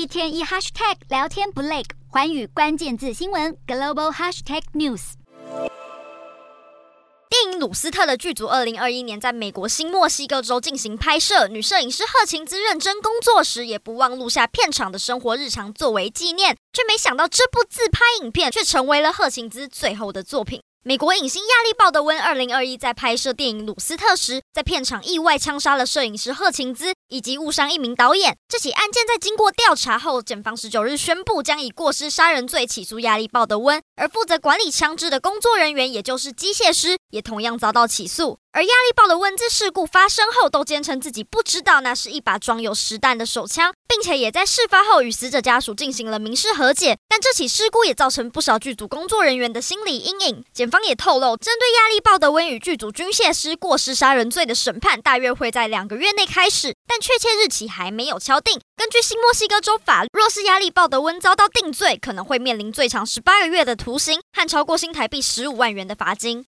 一天一 hashtag 聊天不累，环宇关键字新闻 global hashtag news。电影《鲁斯特》的剧组，二零二一年在美国新墨西哥州进行拍摄。女摄影师贺晴兹认真工作时，也不忘录下片场的生活日常作为纪念。却没想到，这部自拍影片却成为了贺晴兹最后的作品。美国影星亚历鲍德温二零二一在拍摄电影《鲁斯特》时，在片场意外枪杀了摄影师贺晴兹，以及误伤一名导演。这起案件在经过调查后，检方十九日宣布将以过失杀人罪起诉亚历鲍德温，而负责管理枪支的工作人员，也就是机械师，也同样遭到起诉。而亚历鲍德温自事故发生后，都坚称自己不知道那是一把装有实弹的手枪，并且也在事发后与死者家属进行了民事和解。但这起事故也造成不少剧组工作人员的心理阴影。检方也透露，针对亚历鲍德温与剧组军械师过失杀人罪的审判，大约会在两个月内开始，但确切日期还没有敲定。根据新墨西哥州法，若是压力鲍德温遭到定罪，可能会面临最长十八个月的徒刑和超过新台币十五万元的罚金。